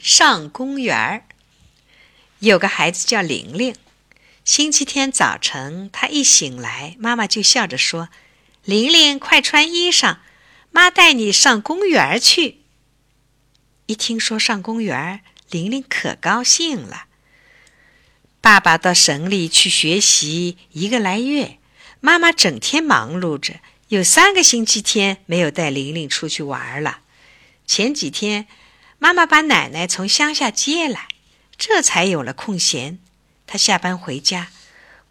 上公园儿。有个孩子叫玲玲。星期天早晨，她一醒来，妈妈就笑着说：“玲玲，快穿衣裳，妈带你上公园去。”一听说上公园，玲玲可高兴了。爸爸到省里去学习一个来月，妈妈整天忙碌着，有三个星期天没有带玲玲出去玩了。前几天。妈妈把奶奶从乡下接来，这才有了空闲。她下班回家，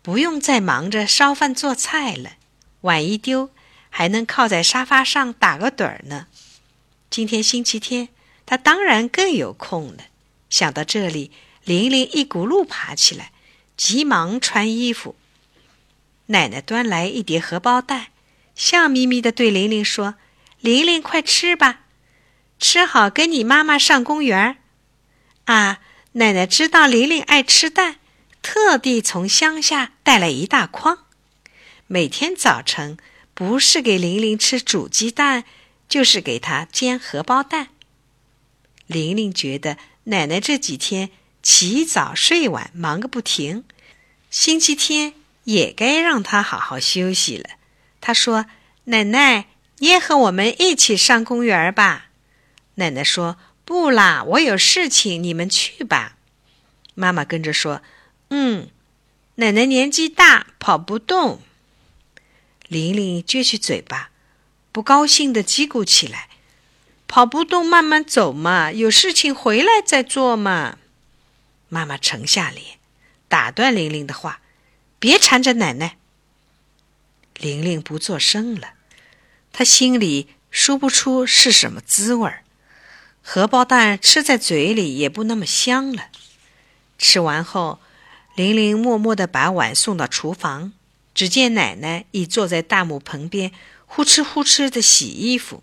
不用再忙着烧饭做菜了，碗一丢，还能靠在沙发上打个盹儿呢。今天星期天，她当然更有空了。想到这里，玲玲一骨碌爬起来，急忙穿衣服。奶奶端来一碟荷包蛋，笑眯眯地对玲玲说：“玲玲，快吃吧。”吃好，跟你妈妈上公园啊！奶奶知道玲玲爱吃蛋，特地从乡下带来一大筐。每天早晨，不是给玲玲吃煮鸡蛋，就是给她煎荷包蛋。玲玲觉得奶奶这几天起早睡晚，忙个不停，星期天也该让她好好休息了。她说：“奶奶，你也和我们一起上公园吧。”奶奶说：“不啦，我有事情，你们去吧。”妈妈跟着说：“嗯。”奶奶年纪大，跑不动。玲玲撅起嘴巴，不高兴的叽咕起来：“跑不动，慢慢走嘛，有事情回来再做嘛。”妈妈沉下脸，打断玲玲的话：“别缠着奶奶。”玲玲不作声了，她心里说不出是什么滋味儿。荷包蛋吃在嘴里也不那么香了。吃完后，玲玲默默地把碗送到厨房。只见奶奶已坐在大木盆边，呼哧呼哧地洗衣服，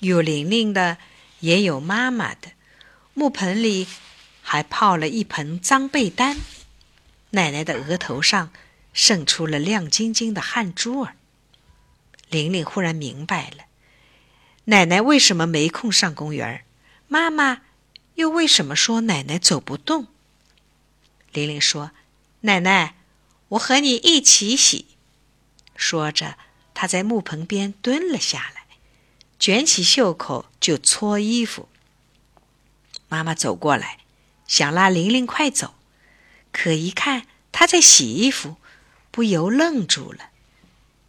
有玲玲的，也有妈妈的。木盆里还泡了一盆脏被单，奶奶的额头上渗出了亮晶晶的汗珠儿。玲玲忽然明白了，奶奶为什么没空上公园儿。妈妈又为什么说奶奶走不动？玲玲说：“奶奶，我和你一起洗。”说着，她在木盆边蹲了下来，卷起袖口就搓衣服。妈妈走过来，想拉玲玲快走，可一看她在洗衣服，不由愣住了。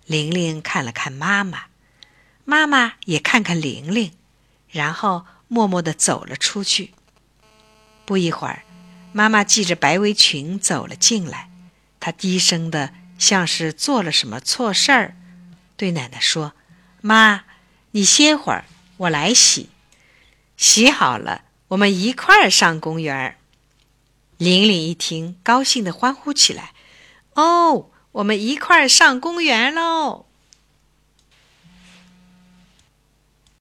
玲玲看了看妈妈，妈妈也看看玲玲，然后。默默地走了出去。不一会儿，妈妈系着白围裙走了进来。她低声的，像是做了什么错事儿，对奶奶说：“妈，你歇会儿，我来洗。洗好了，我们一块儿上公园。”玲玲一听，高兴的欢呼起来：“哦，我们一块儿上公园喽！”